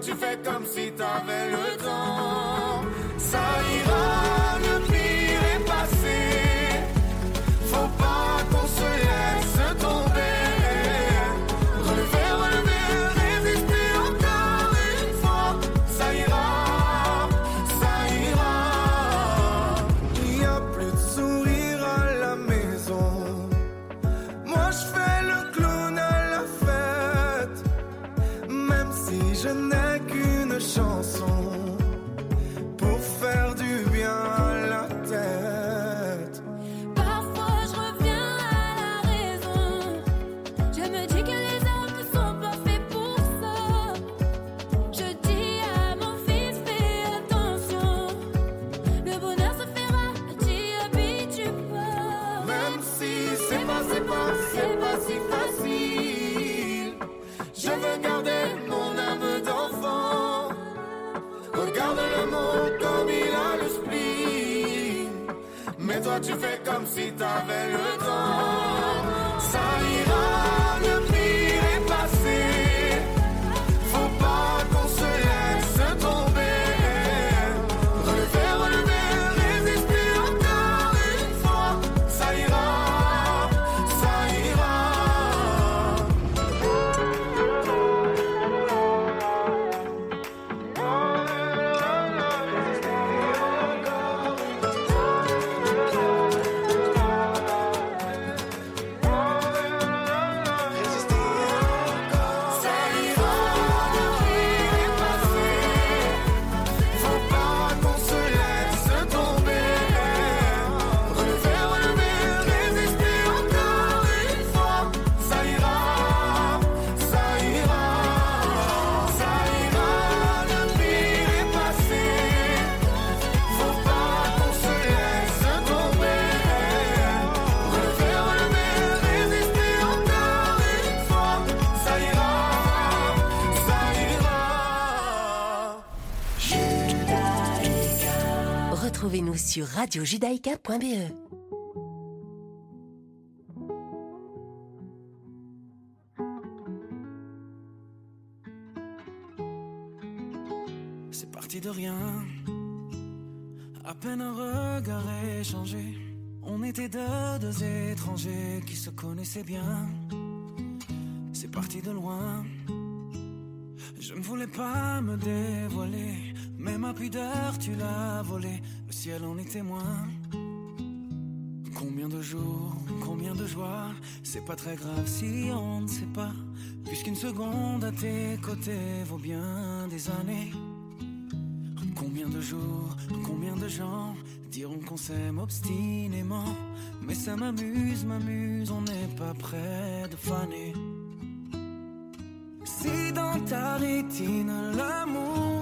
tu fais comme si t'avais le temps. Ça ira, tu fais comme si t'avais le temps. Ça ira, radiojudaïka.be. C'est parti de rien, à peine un regard échangé. On était deux étrangers qui se connaissaient bien. C'est parti de loin. Je ne voulais pas me dévoiler, mais ma pudeur tu l'as volée ciel en est témoin. Combien de jours, combien de joies, c'est pas très grave si on ne sait pas. Puisqu'une seconde à tes côtés vaut bien des années. Combien de jour, combien de gens diront qu'on s'aime obstinément Mais ça m'amuse, m'amuse, on n'est pas près de faner. Si dans ta rétine l'amour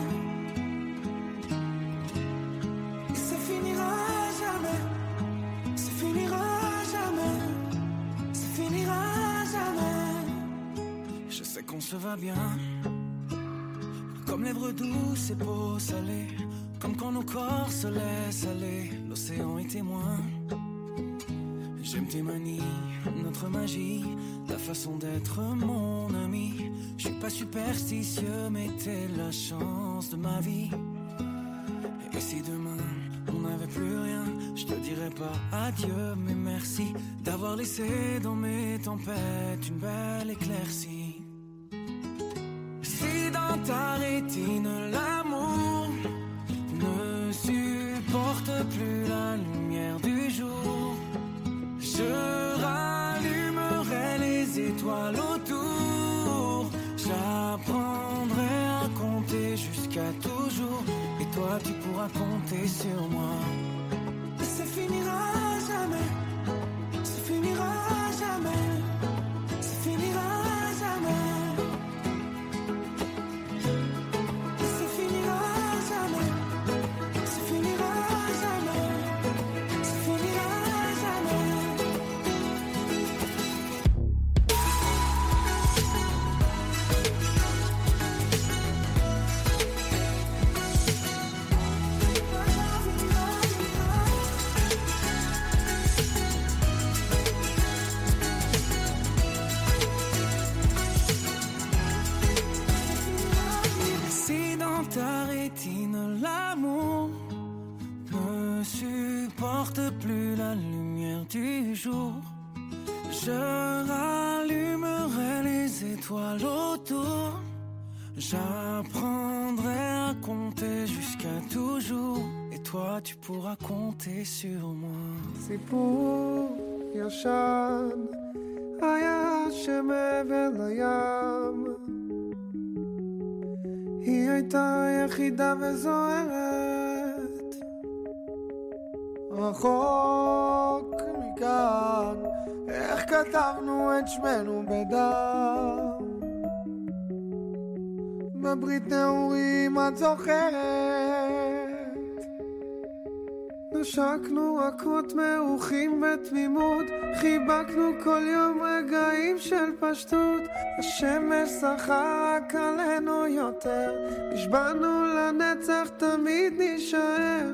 Qu'on se va bien. Comme lèvres douces et peau salée, comme quand nos corps se laissent aller, l'océan est témoin. J'aime tes manies, notre magie, ta façon d'être mon ami. Je suis pas superstitieux, mais t'es la chance de ma vie. Et si demain on n'avait plus rien, je te dirais pas adieu, mais merci d'avoir laissé dans mes tempêtes une belle éclaircie. Ta rétine l'amour ne supporte plus la lumière du jour, je rallumerai les étoiles autour. J'apprendrai à compter jusqu'à toujours, et toi tu pourras compter sur moi. Ça finira jamais, ça finira jamais, du jour, je rallumerai les étoiles autour. J'apprendrai à compter jusqu'à toujours, et toi tu pourras compter sur moi. סיפור ישן היה שמעבר לים היא הייתה יחידה וזוהרת רחוק מכאן איך כתבנו את שמנו בדם בברית נעורים את זוכרת נשקנו רכות מעוכים בתמימות, חיבקנו כל יום רגעים של פשטות. השמש שחה רק עלינו יותר, נשבענו לנצח תמיד נישאר.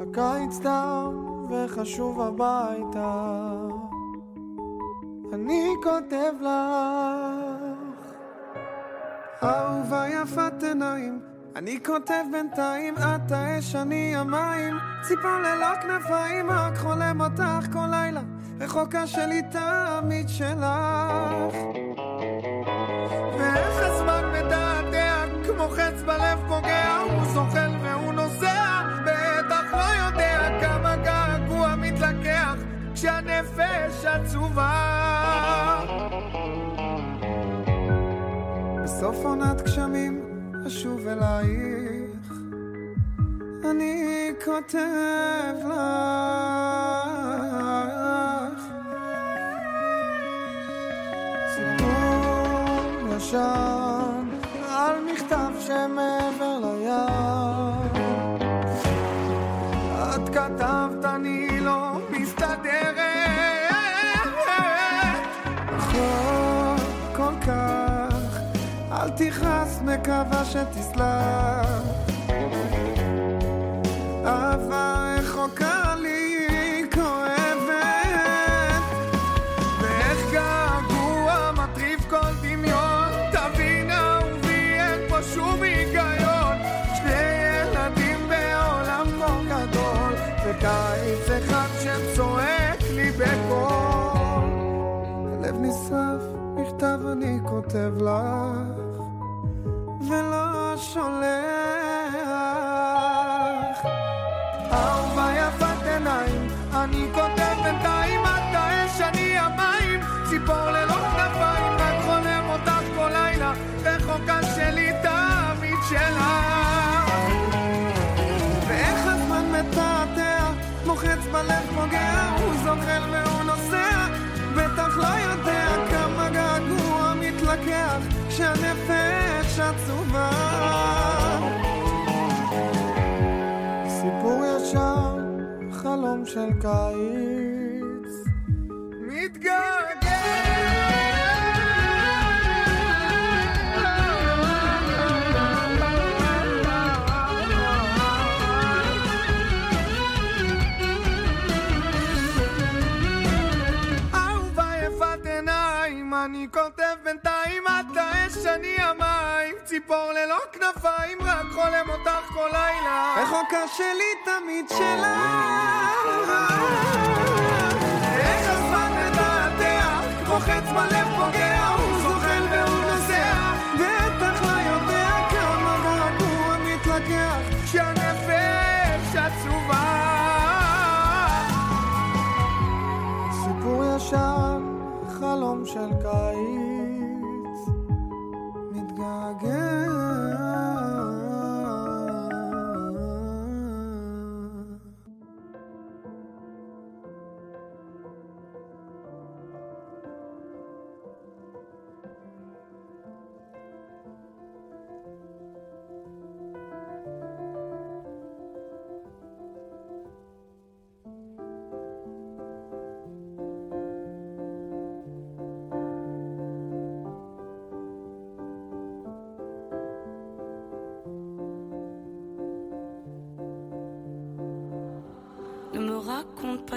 הקיץ תם וחשוב הביתה, אני כותב לך, אהובה יפת עיניים. אני כותב בינתיים, את האש, אני המים, ציפור ללא כנפיים, רק חולם אותך כל לילה, רחוקה שלי תמיד שלך. ואיך הזמן מדעתע, כמו חץ בלב פוגע, הוא זוחל והוא כשהנפש עצובה. בסוף עונת גשמים אשוב אלייך, אני כותב לך סיפור ישן על מכתב שמעבר לים. את כתבת אני לא מקווה שתסלח. אהבה רחוקה לי כואבת, ואיך געגוע מטריף כל דמיון. תבין אהובי, אין פה שום היגיון. שני ילדים בעולם כה גדול, וקיץ אחד ש... השם צועק לי בקול. הלב נשרף, מכתב אני כותב לך, ולא שולח. אהובה יפת עיניים, אני כותב בינתיים, את האש, אני המים, ציפור ללא כנפיים, רק חולם אותך כל לילה, רחוקה שלי תמיד שלך. ואיך הזמן מתעתע, מוחץ בלב פוגע, הוא זוחל והוא נוסע, בטח לא יודע כמה געגוע מתלקח, כשהנפש נפש עצובה. סיפור ישר, חלום של קיץ, מתגעגע. אני כותב בינתיים עד לאש אני אמר ציפור ללא כנפיים, רק חולם אותך כל לילה. רחוקה שלי תמיד שלך. איך הזמן מתעתע, כמו חץ בלב פוגע, הוא זוחל והוא נוסע, בטח לא יודע כמה געגוע מתלקח, כשהנפש עצובה. סיפור ישן, חלום של קיץ,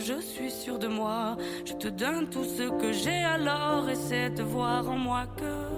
je suis sûr de moi, je te donne tout ce que j'ai. Alors essaie de voir en moi que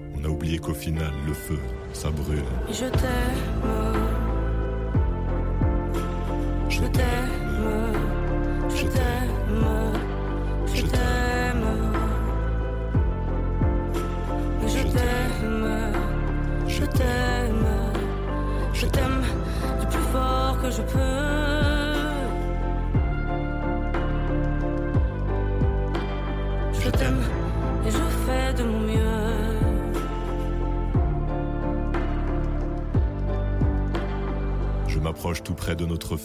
On a oublié qu'au final, le feu, ça brûle. Je t'aime,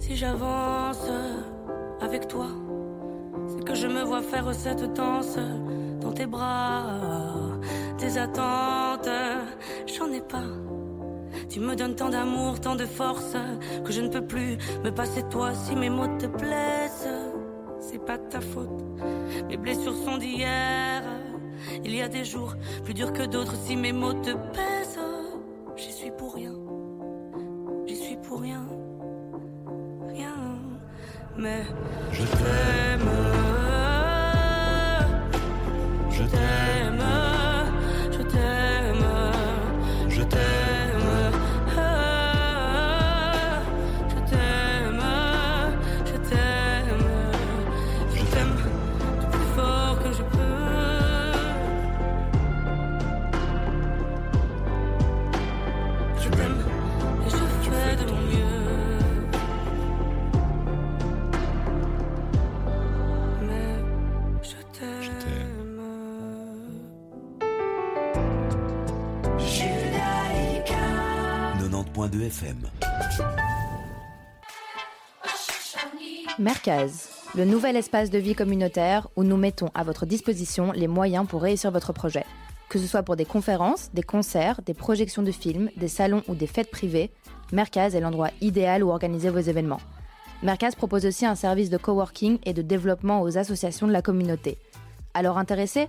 Si j'avance avec toi, c'est que je me vois faire cette danse dans tes bras, tes attentes, j'en ai pas. Tu me donnes tant d'amour, tant de force, que je ne peux plus me passer de toi si mes mots te plaisent. C'est pas ta faute, mes blessures sont d'hier. Il y a des jours plus durs que d'autres si mes mots te pèsent. J'y suis pour rien, j'y suis pour rien. Mais je t'aime, je t'aime, 90.2 FM. Mercaz, le nouvel espace de vie communautaire où nous mettons à votre disposition les moyens pour réussir votre projet. Que ce soit pour des conférences, des concerts, des projections de films, des salons ou des fêtes privées, Mercaz est l'endroit idéal où organiser vos événements. Mercaz propose aussi un service de coworking et de développement aux associations de la communauté. Alors intéressé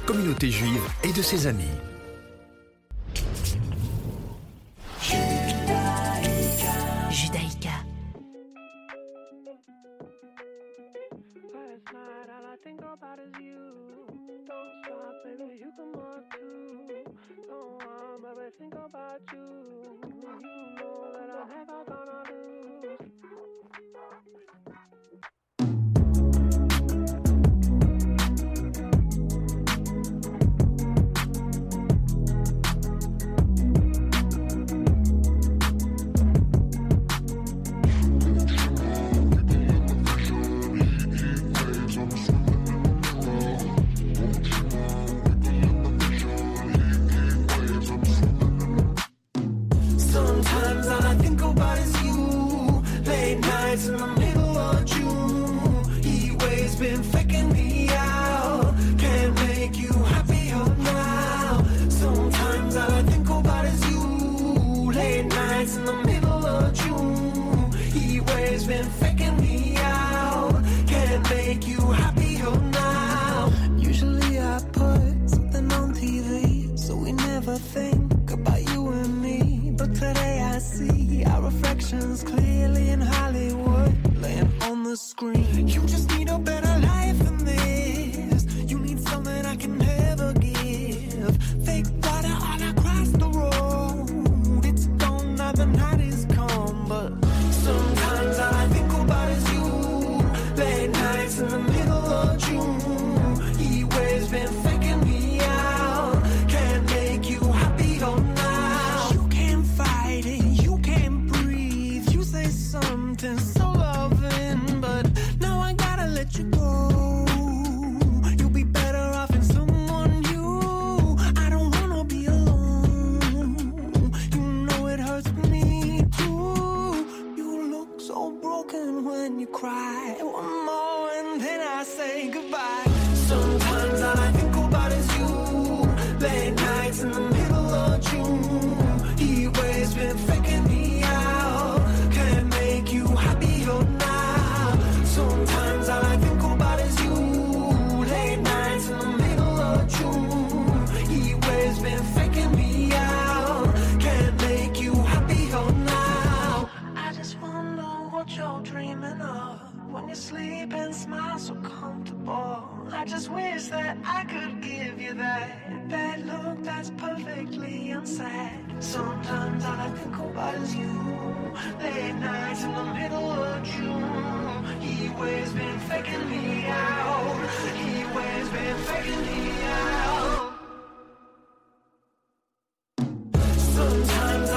communauté juive et de ses amis. Judaïka. All I think about is you. Late nights in the middle of June. He waves been faking Sometimes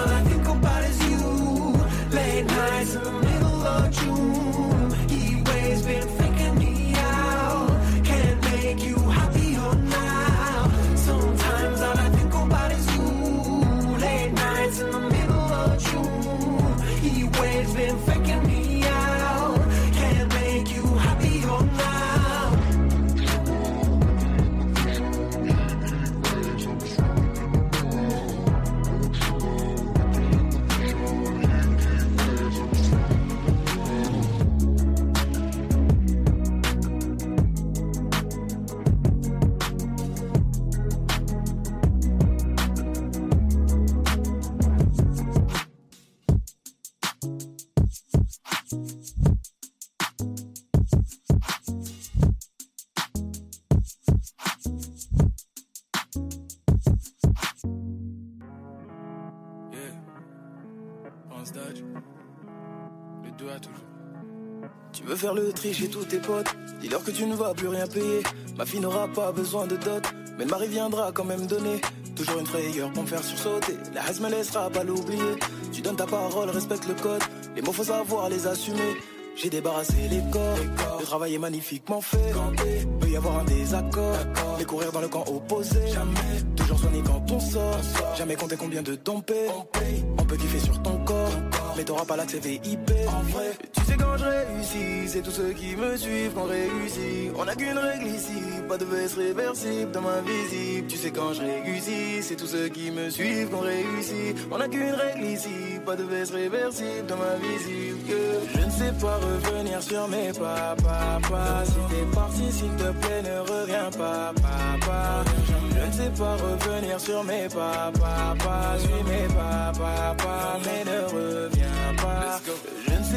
le tri chez tous tes potes. Dis-leur que tu ne vas plus rien payer. Ma fille n'aura pas besoin de dot Mais le mari viendra quand même donner. Toujours une frayeur pour me faire sursauter. La haine me laissera pas l'oublier. Tu donnes ta parole, respecte le code. Les mots faut savoir les assumer. J'ai débarrassé les corps, le travail est magnifiquement fait. Peut y avoir un désaccord, les courir dans le camp opposé. Jamais, toujours soigné quand on sort. Jamais compter combien de ton paie. On peut kiffer sur ton corps, mais t'auras pas l'accès VIP. En vrai, tu sais quand je réussis, c'est tous ceux qui me suivent qu'on réussit. On a qu'une règle ici, pas de veste réversible dans ma visible. Tu sais quand je réussis, c'est tous ceux qui me suivent qu'on réussit. On a qu'une règle ici, pas de veste réversible dans ma visible. Je ne sais pas revenir sur mes pas, pas. Si t'es parti, s'il te plaît, ne reviens pas, papa. Je ne sais pas revenir sur mes pas. Suis mes pas,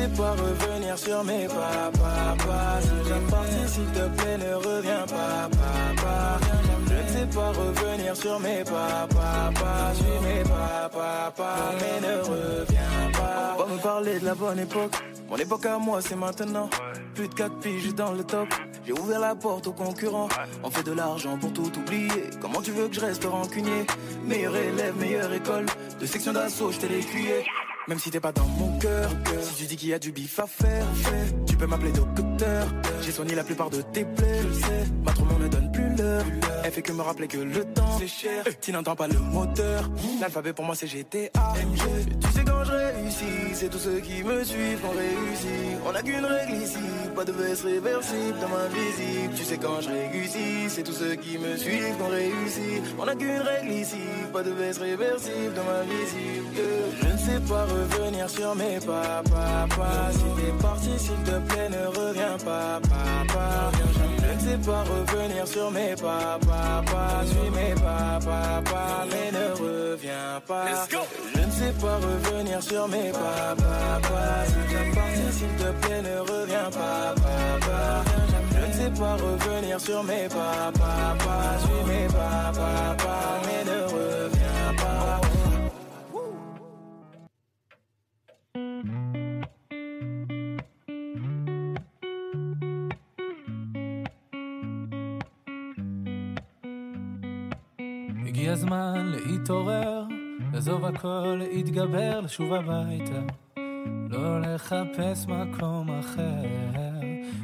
sais pas revenir sur mes pas, pas. Si t'es parti, s'il te plaît, ne reviens pas, papa. Je ne sais pas revenir sur mes pas, pas. Suis mes pas, papa, mais ne reviens pas. On va me parler de la bonne époque. Mon époque à moi, c'est maintenant. Plus de 4 piges dans le top. J'ai ouvert la porte aux concurrents. On fait de l'argent pour tout oublier. Comment tu veux que je reste rancunier? Meilleur élève, meilleure école. De section d'assaut, je t'ai. Même si t'es pas dans mon cœur, si tu dis qu'il y a du bif à faire, tu peux m'appeler docteur. J'ai soigné la plupart de tes plaies, ma ne donne plus Elle fait que me rappeler que le temps c'est cher. Tu n'entends pas le moteur, l'alphabet pour moi c'est GTA. MG. Tu sais quand je réussis, c'est tous ceux qui me suivent qu'on réussit. On a qu'une règle ici, pas de veste réversible dans ma visible. Tu sais quand je réussis, c'est tous ceux qui me suivent qu'on réussit. On a qu'une règle ici, pas de veste réversible dans ma visible. Je ne sais pas revenir sur mes pas, papa. Si t'es parti, s'il te plaît, ne reviens pas, papa. Je ne sais pas revenir sur mes pas, papa. Suis mes pas, papa, mais ne reviens pas. Je ne sais pas revenir sur mes pas, papa. Si parti, s'il te plaît, ne reviens pas, papa. Je ne sais pas revenir sur mes pas, papa. Suis mes pas, papa, mais ne reviens הגיע הזמן להתעורר, לעזוב הכל, להתגבר, לשוב הביתה. לא לחפש מקום אחר.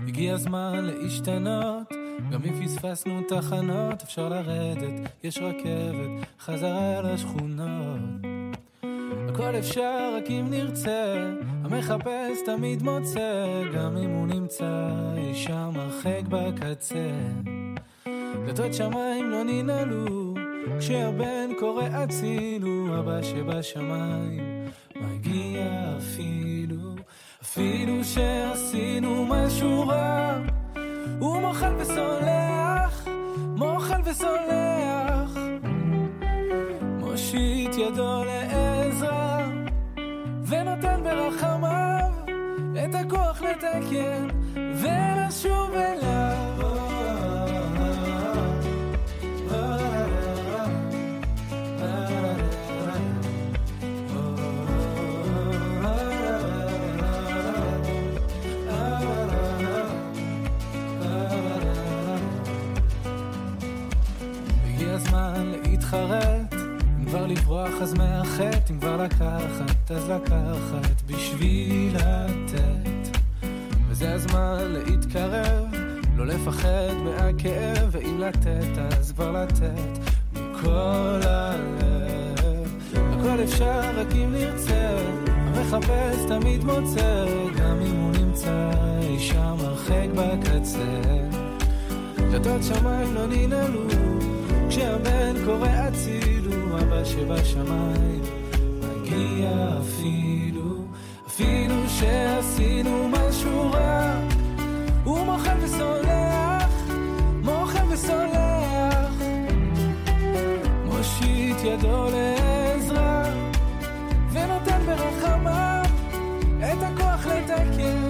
הגיע הזמן להשתנות, גם אם פספסנו תחנות, אפשר לרדת, יש רכבת, חזרה לשכונות. הכל אפשר רק אם נרצה, המחפש תמיד מוצא, גם אם הוא נמצא אי שם הרחק בקצה. דלתות שמיים לא ננעלו, כשהבן קורא אצילו, אבא שבשמיים מגיע אפילו, אפילו שעשינו משהו רע, הוא מוחל וסולח, מוחל וסולח, מושיט ידו לעזרא, ונותן ברחמיו את הכוח לתקן ולשוב אליו. אז מאחת, אם כבר לקחת, אז לקחת בשביל לתת. וזה הזמן להתקרב, לא לפחד מהכאב, ואם לתת, אז כבר לתת מכל הלב. הכל אפשר, רק אם נרצה, המחפש תמיד מוצא, גם אם הוא נמצא אי שם הרחק בקצה. דלתות שמיים לא ננעלו, כשהבן קורא עציר. אבא שבשמיים מגיע אפילו, אפילו שעשינו משהו רע, הוא מוחל וסולח, מוחל וסולח, מושיט ידו לעזרה, ונותן ברחמה את הכוח לתקן.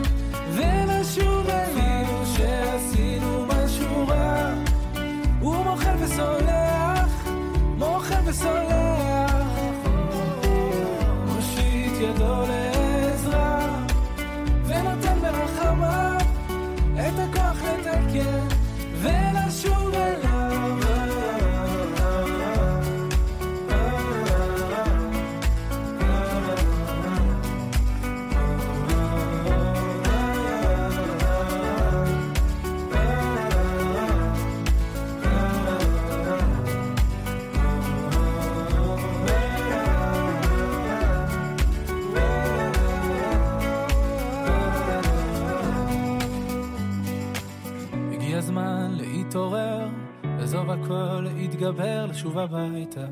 for so long. לשוב הביתה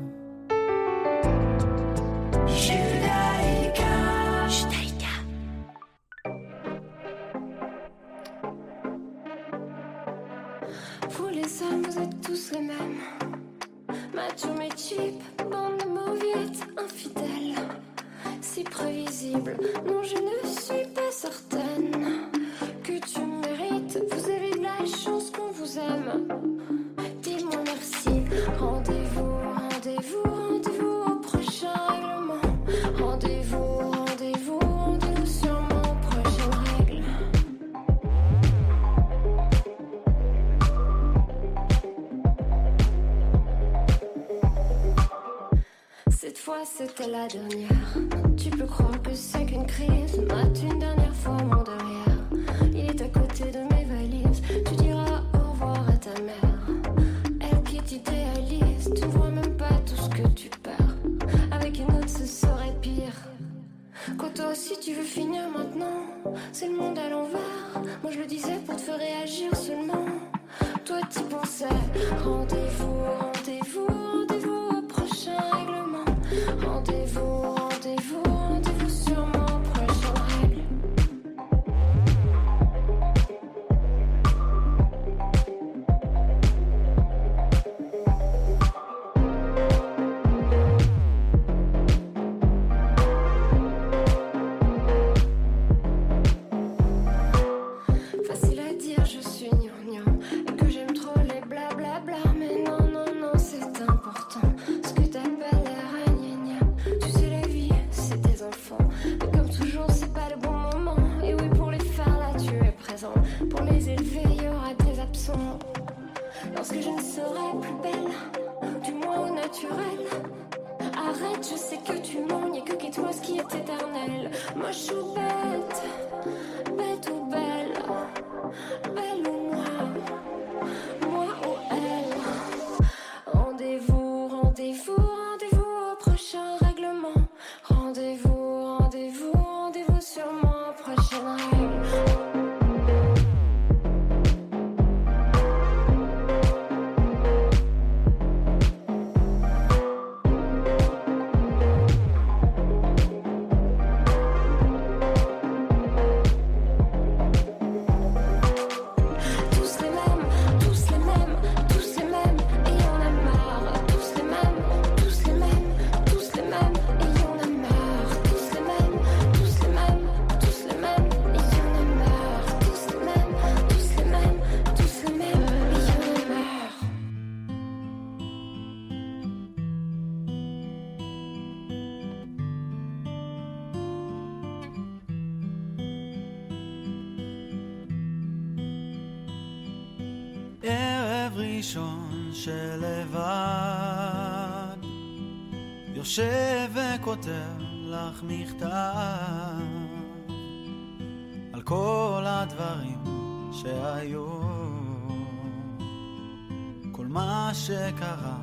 מה שקרה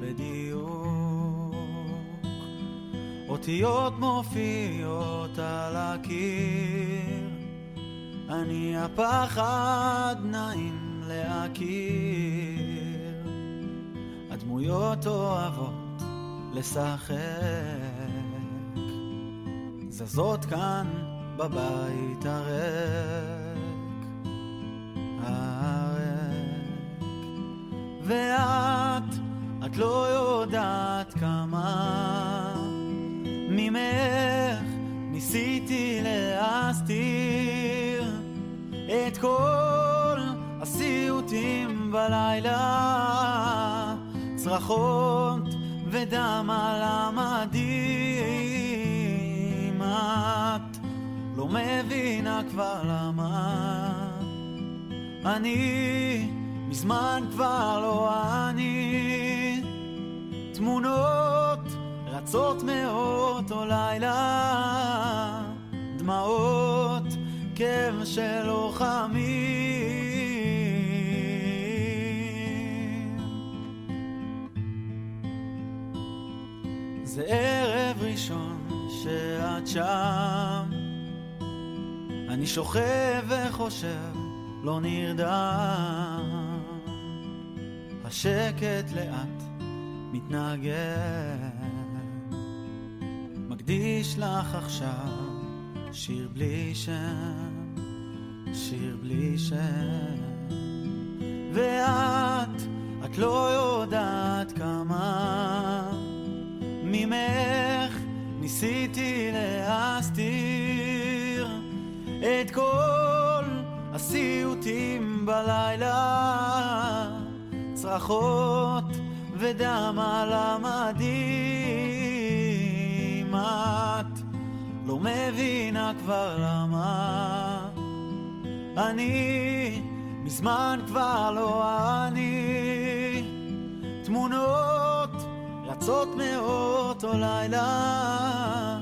בדיוק. אותיות מופיעות על הקיר. אני הפחד נעים להכיר. הדמויות אוהבות לשחק. זזות כאן בבית הריק ואת, את לא יודעת כמה. ממך ניסיתי להסתיר את כל הסיוטים בלילה. צרחות ודם על המדים. את לא מבינה כבר למה. אני מזמן כבר לא אני. תמונות רצות מאותו לילה דמעות כאב של לוחמים זה ערב ראשון שאת שם. אני שוכב וחושב לא נרדם השקט לאט מתנגן. מקדיש לך עכשיו שיר בלי שם, שיר בלי שם. ואת, את לא יודעת כמה ממך ניסיתי להסתיר את כל הסיוטים בלילה צרחות ודם על המדים. את לא מבינה כבר למה. אני מזמן כבר לא אני. תמונות רצות מאותו לילה.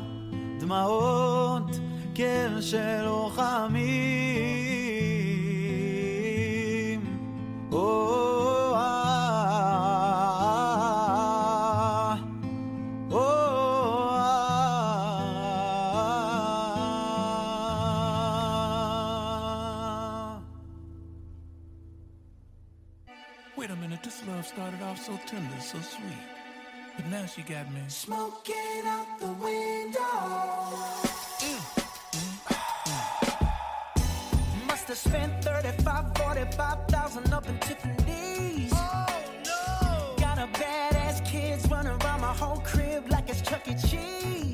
דמעות כאב של לוחמים love so tender, so sweet. But now she got me. Smoking out the window. Mm-hmm. Must have spent 35, 45,000 up in Tiffany's. Oh no! Got a badass kids running around my whole crib like it's Chuck E. Cheese.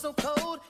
So cold.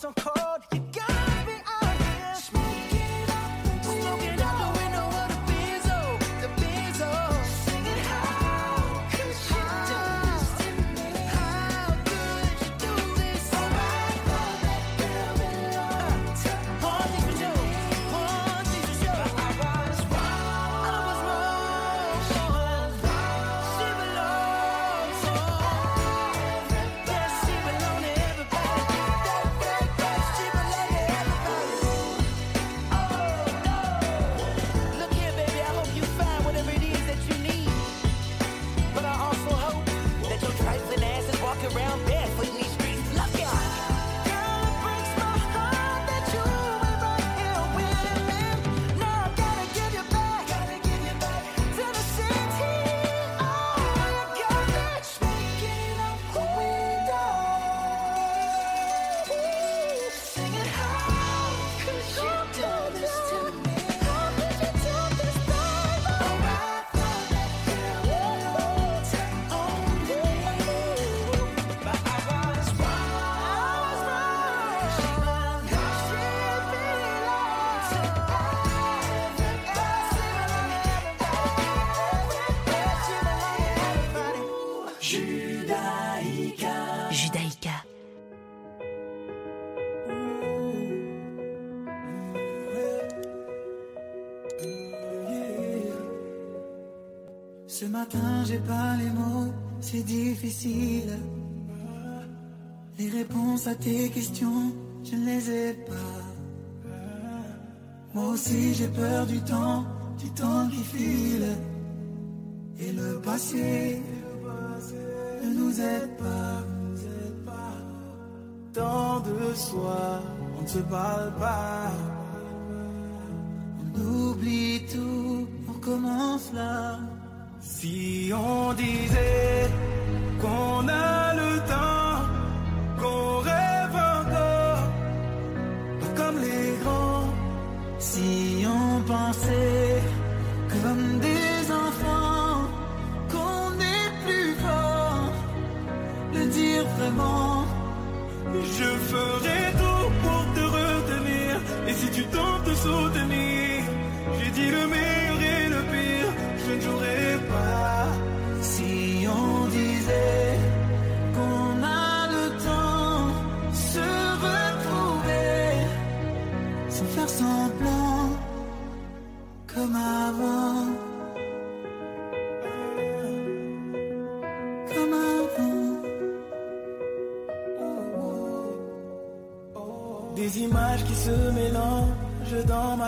Stone Cold. Matin, j'ai pas les mots, c'est difficile. Les réponses à tes questions, je ne les ai pas. Moi aussi, j'ai peur du temps, du temps qui file. Et le passé ne nous aide pas. Tant de soi, on ne se parle pas. Si on disait qu'on a le temps, qu'on rêve encore, pas comme les grands. Si on pensait comme des enfants, qu'on est plus fort, le dire vraiment. Je ferai tout pour te retenir, et si tu tentes de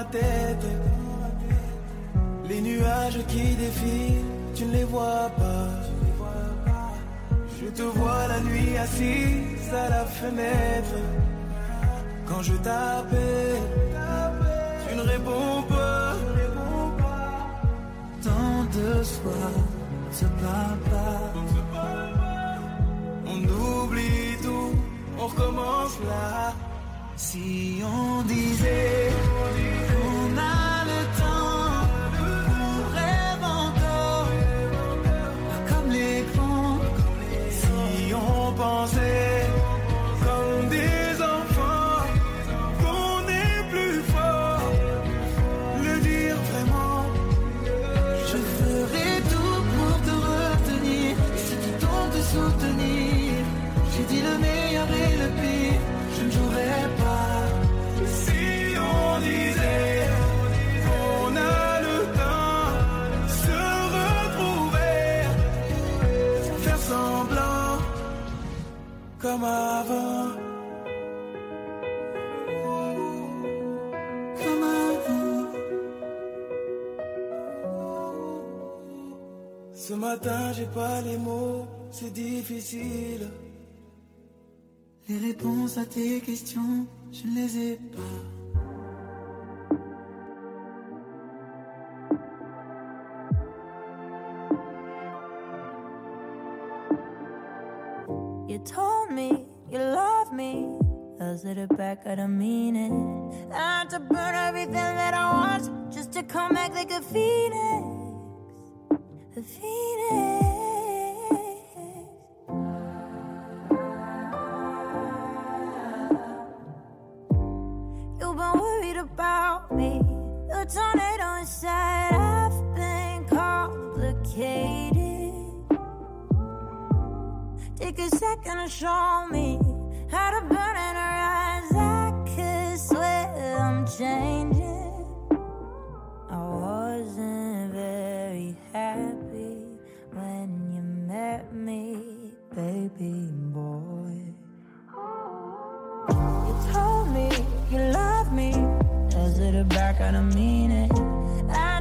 tête. Les nuages qui défilent, tu ne les vois pas. Je te vois la nuit assise à la fenêtre. Quand je t'appelle, tu ne réponds pas. Tant de soir, se parle pas. On oublie tout, on recommence là. Si on disait qu'on a matin, j'ai pas les mots, c'est difficile. Les réponses à tes questions, je ne les ai pas. You told me you love me. I said it back, I don't mean it. I had to burn everything that I want just to come back like a phoenix. Take a second to show me how to burn in baby boy. You told me you love me. As it back, I don't mean it. I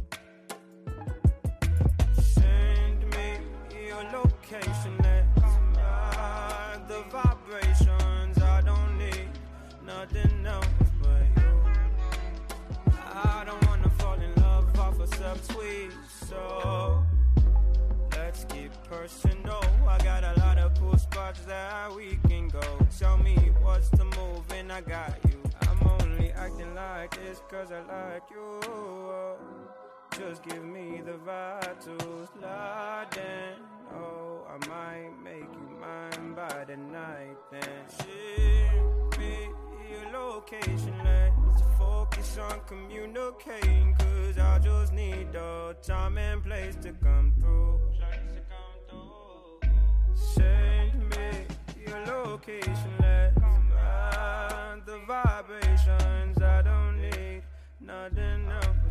Your location. Let's ride the vibrations. I don't need nothing else but you. I don't wanna fall in love off a subtweet, so let's get personal. I got a lot of cool spots that we can go. Tell me what's the move, and I got you. I'm only acting like this cause I like you. Just give me the slide in. Oh, I might make you mine by the night then. Ship me your location, let's focus on communicating. Cause I just need the time and place to come through. Send me your location, let's ride the vibrations. I don't need nothing else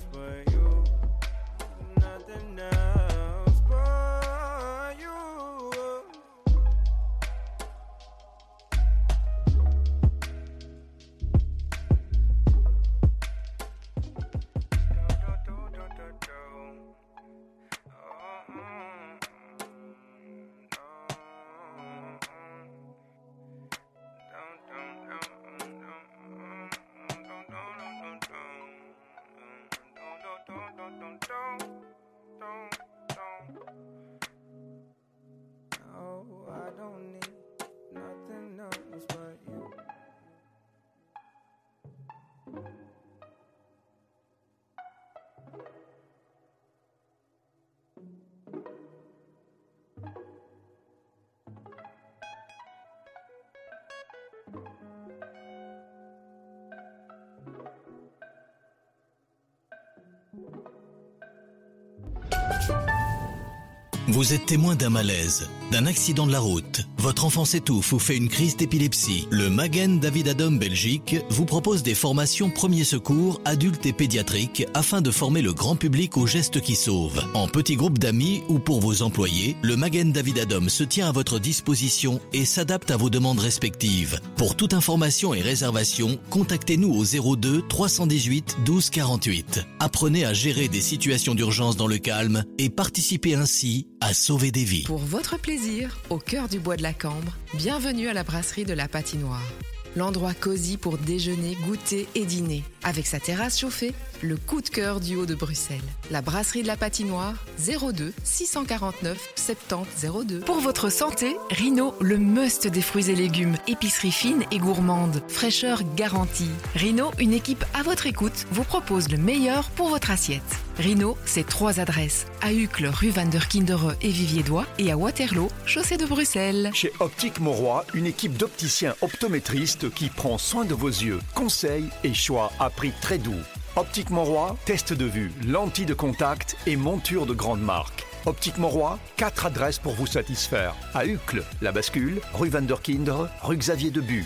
Vous êtes témoin d'un malaise, d'un accident de la route. Votre enfant s'étouffe ou fait une crise d'épilepsie. Le Magen David Adom Belgique vous propose des formations premiers secours adultes et pédiatriques afin de former le grand public aux gestes qui sauvent. En petit groupe d'amis ou pour vos employés, le Magen David Adom se tient à votre disposition et s'adapte à vos demandes respectives. Pour toute information et réservation, contactez-nous au 02 318 12 48. Apprenez à gérer des situations d'urgence dans le calme et participez ainsi sauver des vies. Pour votre plaisir, au cœur du bois de la Cambre, bienvenue à la brasserie de la Patinoire. L'endroit cosy pour déjeuner, goûter et dîner. Avec sa terrasse chauffée, le coup de cœur du haut de Bruxelles. La brasserie de la Patinoire, 02 649 70 02. Pour votre santé, Rino, le must des fruits et légumes. Épicerie fine et gourmande. Fraîcheur garantie. Rino, une équipe à votre écoute, vous propose le meilleur pour votre assiette. Rino, c'est trois adresses. À Uccle, rue Van der Kindere et Vivier-Dois et à Waterloo, chaussée de Bruxelles. Chez Optique Mauroy, une équipe d'opticiens optométristes qui prend soin de vos yeux. Conseils et choix à prix très doux. Optique Mauroy, test de vue, lentilles de contact et monture de grande marque. Optique Mauroy, quatre adresses pour vous satisfaire. À Uccle, La Bascule, rue Van der Kindere, rue Xavier Debu.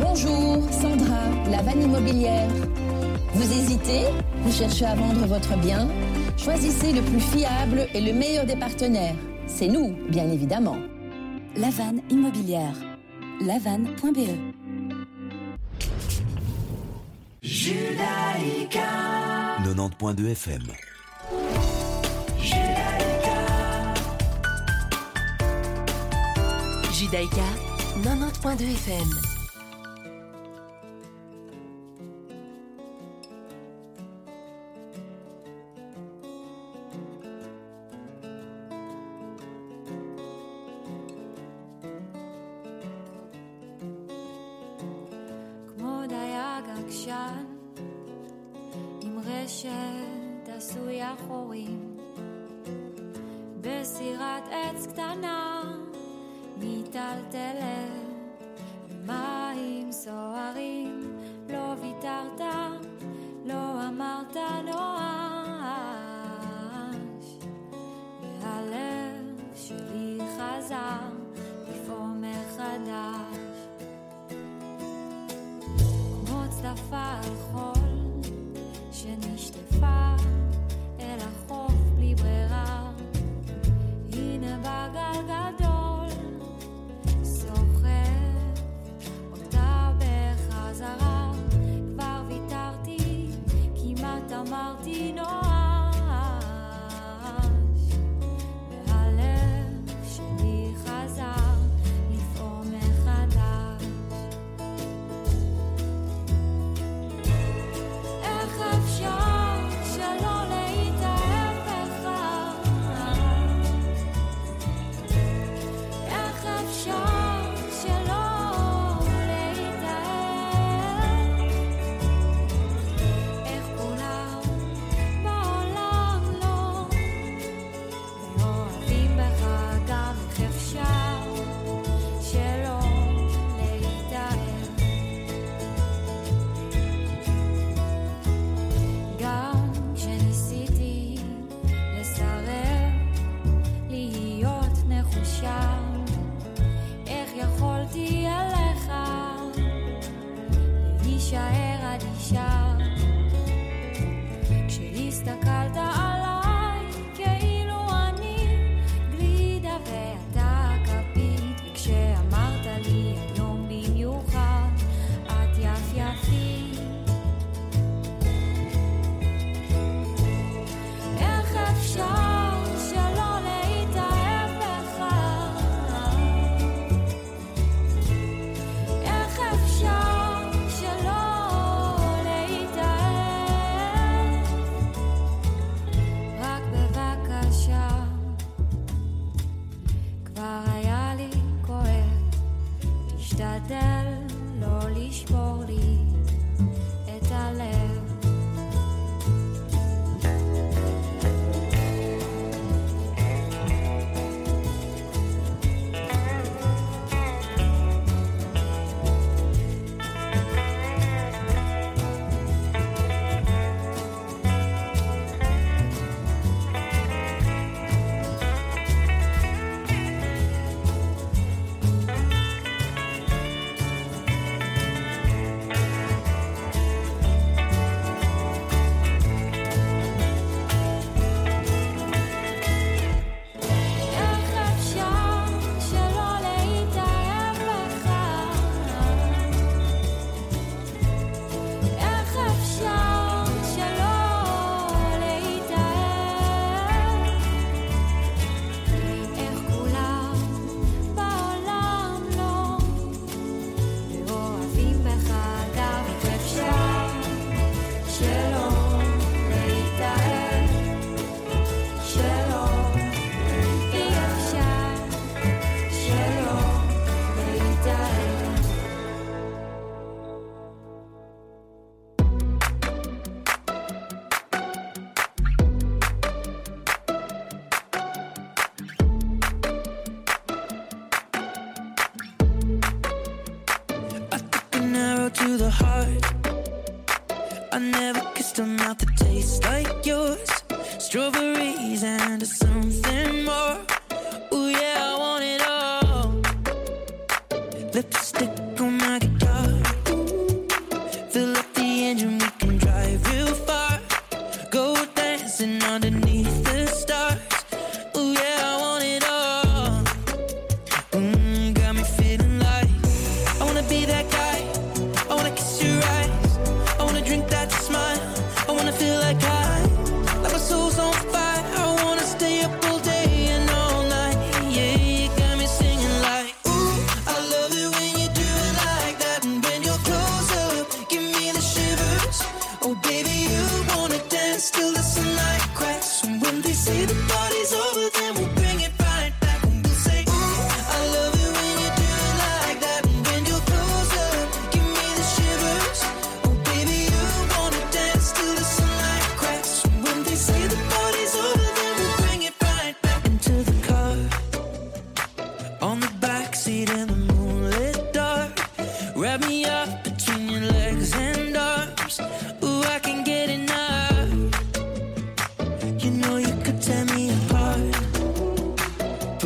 Bonjour, Sandra, la vanne immobilière. Vous hésitez Vous cherchez à vendre votre bien Choisissez le plus fiable et le meilleur des partenaires. C'est nous, bien évidemment. La vanne immobilière. lavanne.be Judaïka 90.2 FM. Judaïka 90.2 FM.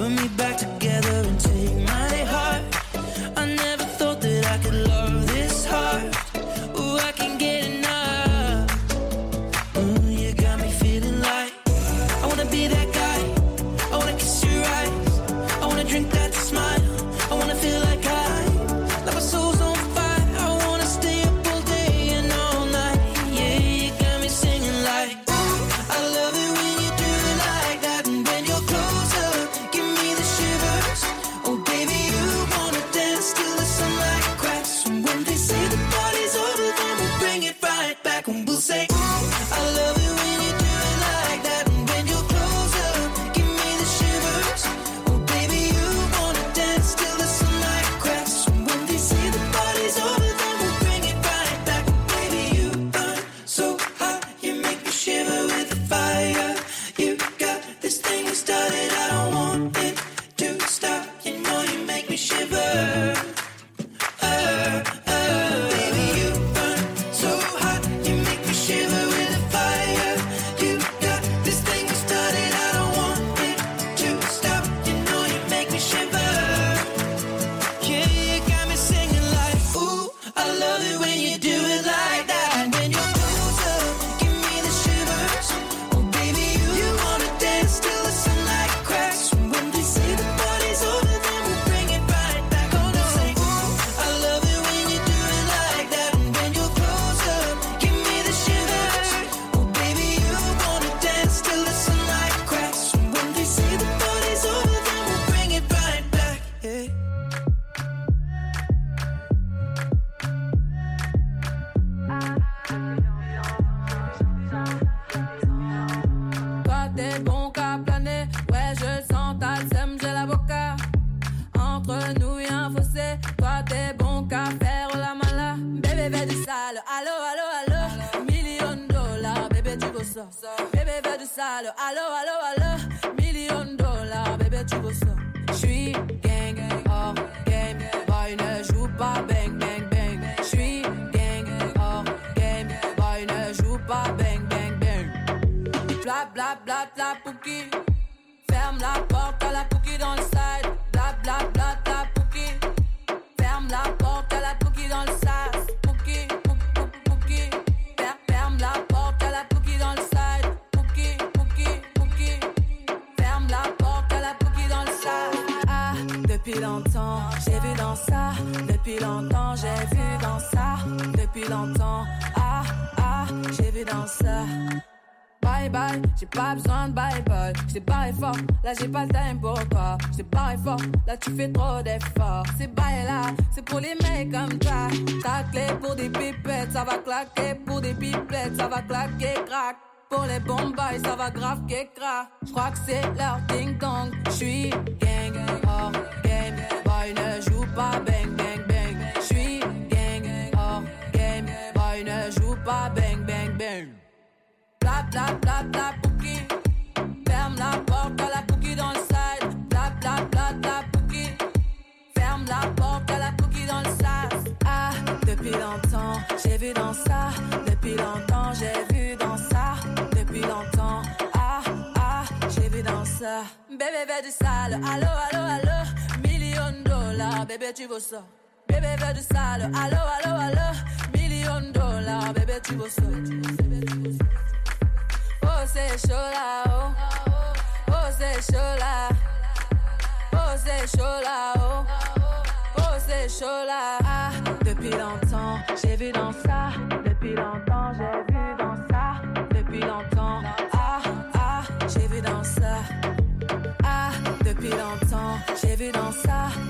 Put me back entre nous y a un fossé. Toi, t'es bon qu'à faire la mala. Bébé, fais du sale, allo, allo, allo. Million dollars, bébé, tu veux ça. Bébé, fais du sale, allo, allo, allo. Million dollars, bébé, tu veux ça. J'suis gang, hors game. Boy, ne joue pas bang, bang, bang. J'suis gang, hors game. Boy, ne joue pas bang, bang, bang. Bla, bla, bla, bla, pouki. Ferme la porte à la pouki dans le side. Bla, bla. Depuis longtemps, j'ai vu dans ça. Depuis longtemps, ah, ah, j'ai vu dans ça. Bye bye, j'ai pas besoin de bye bye. J't'ai barré fort, là j'ai pas le time pour toi. J't'ai barré fort, là tu fais trop d'efforts. C'est bye là, c'est pour les mecs comme toi. Ta clé pour des pipettes, ça va claquer pour des pipettes, ça va claquer crack. Pour les bombes ça va grave qu'écra. J'crois que c'est leur ding dong. J'suis gang, hors game, boy ne pas bang bang bang. J'suis gang, hors game. Boy, ne joue pas bang bang bang. Blap, blap, blap, blap, bouki. Ferme la porte à la bouki dans le sale. Blap, blap, blap, blap, bouki. Ferme la porte à la bouki dans le sale. Ah, depuis longtemps, j'ai vu dans ça. Depuis longtemps, j'ai vu dans ça. Depuis longtemps, ah, ah, j'ai vu dans ça. Bébé, bébé du sale. Allô, allô, allô. Million dollars, bébé tu veux ça. Bébé veut du sale, allo, allo, allo. Million dollars, bébé tu veux ça. Oh c'est chaud là, oh. Oh c'est chaud là. Oh c'est chaud là, oh. Oh c'est chaud là. Ah, depuis longtemps, j'ai vu dans ça. Depuis longtemps, j'ai vu j'ai vu dans ça.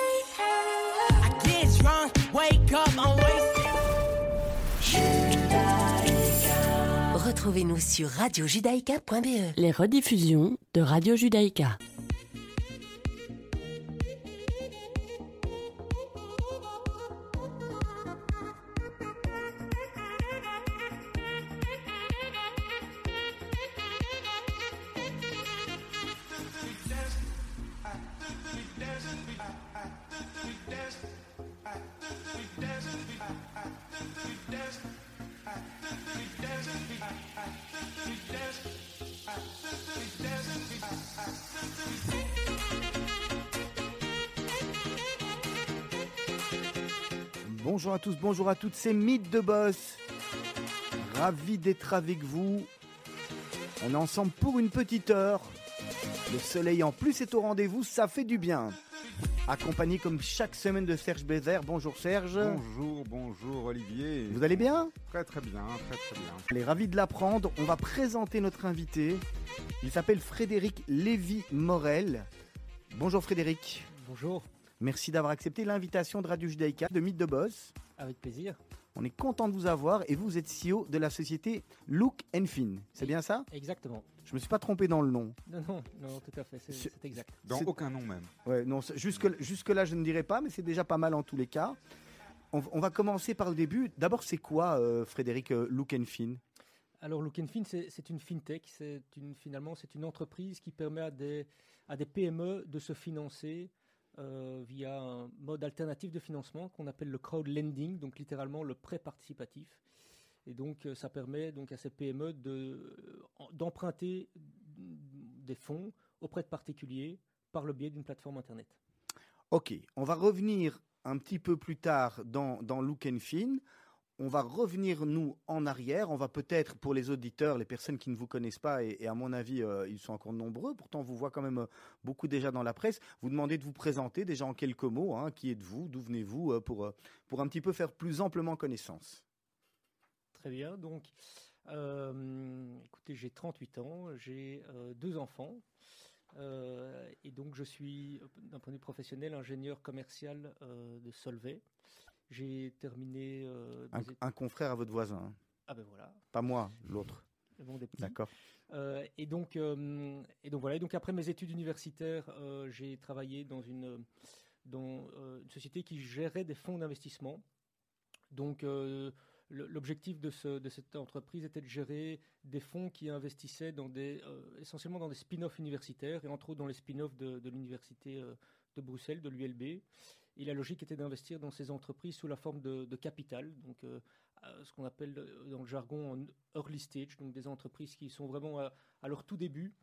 Retrouvez-nous sur radiojudaïka.be. Les rediffusions de Radio Judaïka. À tous, bonjour à toutes, c'est Mythe de Boss. Ravi d'être avec vous. On est ensemble pour une petite heure. Le soleil en plus est au rendez-vous, ça fait du bien. Accompagné comme chaque semaine de Serge Bézère. Bonjour Serge. Bonjour, bonjour Olivier. Vous allez bien? Très très bien, très très bien. Est ravis de l'apprendre. On va présenter notre invité. Il s'appelle Frédéric Lévy-Morel. Bonjour Frédéric. Bonjour. Merci d'avoir accepté l'invitation de Radio Judaïka de Mythe de Boss. Avec plaisir. On est content de vous avoir et vous, vous êtes CEO de la société Look and Fin. C'est bien ça? Exactement. Je me suis pas trompé dans le nom. Non, non, non, tout à fait, c'est exact. Dans aucun nom même. Ouais, non, jusque, jusque là je ne dirais pas, mais c'est déjà pas mal en tous les cas. On, on va commencer par le début. D'abord, c'est quoi, euh, Frédéric, euh, Look and Fin Alors, Look and Fin, c'est c'est une fintech. C'est une, finalement, c'est une entreprise qui permet à des, à des PME de se financer euh, via un mode alternatif de financement qu'on appelle le crowd lending, donc littéralement le prêt participatif. Et donc, euh, ça permet donc à ces PME en- d'emprunter des fonds auprès de particuliers par le biais d'une plateforme Internet. Ok, on va revenir un petit peu plus tard dans, dans Look and Fin. On va revenir, nous, en arrière. On va peut-être, pour les auditeurs, les personnes qui ne vous connaissent pas, et, à mon avis, euh, ils sont encore nombreux, pourtant on vous voit quand même euh, beaucoup déjà dans la presse, vous demander de vous présenter déjà en quelques mots. hein. qui êtes-vous D'où venez-vous euh, pour, un petit peu faire plus amplement connaissance. Très bien. Donc, écoutez, j'ai 38 ans, j'ai deux enfants. et donc, je suis, d'un point de vue professionnel, ingénieur commercial de Solvay. J'ai terminé. euh, Un, confrère à votre voisin. hein. Ah ben voilà. Pas moi, l'autre. D'accord. Euh, et donc, euh, et donc voilà. Et donc après mes études universitaires, j'ai travaillé dans une dans une société qui gérait des fonds d'investissement. Donc l'objectif de, ce- de cette entreprise était de gérer des fonds qui investissaient euh, essentiellement dans des spin-offs universitaires et entre autres dans les spin-offs de, l'université euh, de Bruxelles, de l'ULB. Et la logique était d'investir dans ces entreprises sous la forme de, capital, donc euh, ce qu'on appelle dans le jargon en early stage, donc des entreprises qui sont vraiment à leur tout début,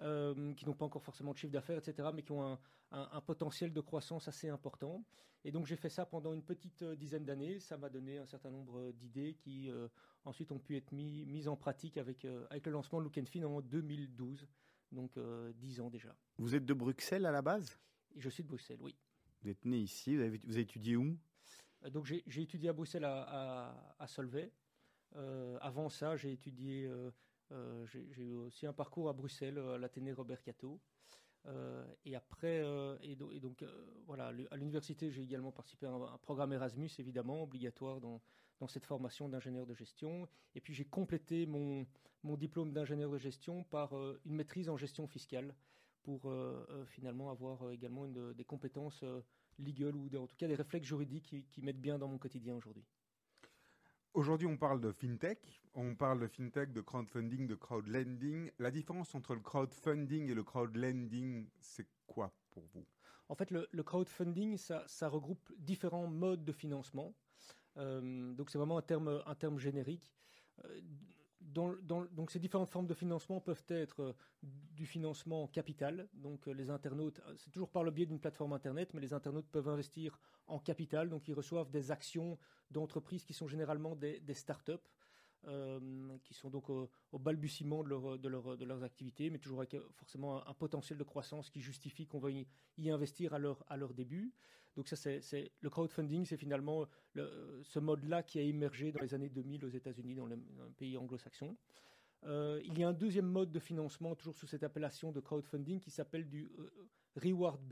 euh, qui n'ont pas encore forcément de chiffre d'affaires, etc., mais qui ont un, un- un potentiel de croissance assez important. Et donc j'ai fait ça pendant une petite euh, dizaine d'années. Ça m'a donné un certain nombre euh, d'idées qui euh, ensuite ont pu être mis, mises en pratique avec, euh, avec le lancement de Look and Fin en 2012, donc 10 ans déjà. Vous êtes de Bruxelles à la base? Je suis de Bruxelles, oui. Vous êtes né ici, vous avez, vous avez étudié où? Donc j'ai étudié à Bruxelles à, à, Solvay. avant ça, j'ai étudié, j'ai eu aussi un parcours à Bruxelles, à l'Athénée Robert Cato. et après, et, donc voilà, à l'université, j'ai également participé à un, programme Erasmus, évidemment, obligatoire dans, cette formation d'ingénieur de gestion. Et puis j'ai complété mon, diplôme d'ingénieur de gestion par une maîtrise en gestion fiscale pour finalement avoir également des compétences legal ou en tout cas des réflexes juridiques qui m'aident bien dans mon quotidien aujourd'hui. Aujourd'hui, on parle de fintech, on parle de fintech, de crowdfunding, de crowdlending. La différence entre le crowdfunding et le crowdlending, c'est quoi pour vous? En fait, le, crowdfunding, ça, regroupe différents modes de financement. Euh, donc, c'est vraiment un terme, un terme générique. Euh, donc ces différentes formes de financement peuvent être euh, du financement capital. Donc euh, les internautes, euh, c'est toujours par le biais d'une plateforme internet, mais les internautes peuvent investir en capital. Donc ils reçoivent des actions d'entreprises qui sont généralement des, des start-up. qui sont donc au, balbutiement de, leur, de, leur, de, leurs activités, mais toujours avec forcément un, potentiel de croissance qui justifie qu'on va y, investir à leur début. Donc ça, c'est le crowdfunding, c'est finalement ce mode-là qui a émergé dans les années 2000 aux États-Unis, dans, les pays anglo-saxons. Euh, il y a un deuxième mode de financement, toujours sous cette appellation de crowdfunding, qui s'appelle du euh, reward